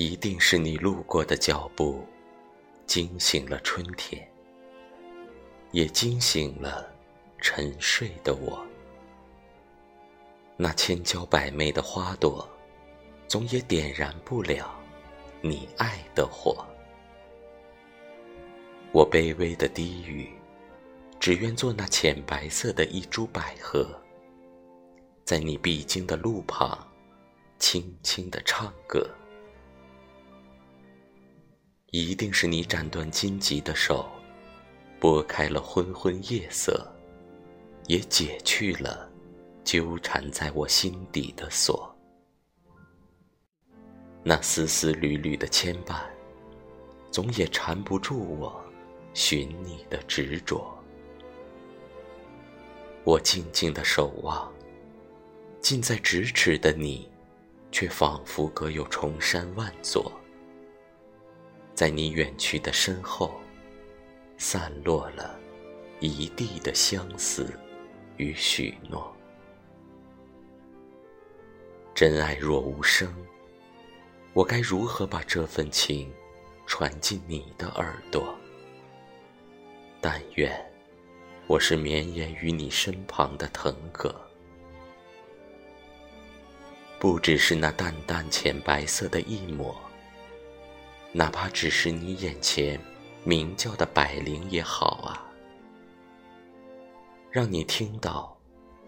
一定是你路过的脚步，惊醒了春天，也惊醒了沉睡的我。那千娇百媚的花朵，总也点燃不了你爱的火。我卑微的低语，只愿做那浅白色的一株百合，在你必经的路旁，轻轻的唱歌。一定是你斩断荆棘的手，拨开了昏昏夜色，也解去了纠缠在我心底的锁。那丝丝缕缕的牵绊，总也缠不住我。寻你的执着，我静静的守望，近在咫尺的你，却仿佛隔有重山万座。在你远去的身后，散落了一地的相思与许诺。真爱若无声，我该如何把这份情传进你的耳朵？但愿我是绵延于你身旁的藤葛，不只是那淡淡浅白色的一抹，哪怕只是你眼前鸣叫的百灵也好啊，让你听到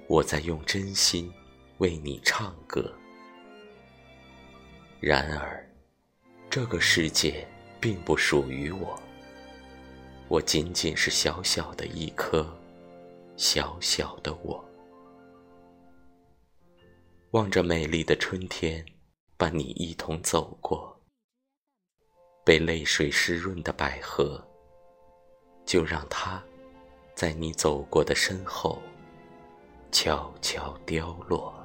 我在用真心为你唱歌。然而，这个世界并不属于我。我仅仅是小小的一颗，小小的我，望着美丽的春天，伴你一同走过，被泪水湿润的百合，就让它，在你走过的身后，悄悄凋落。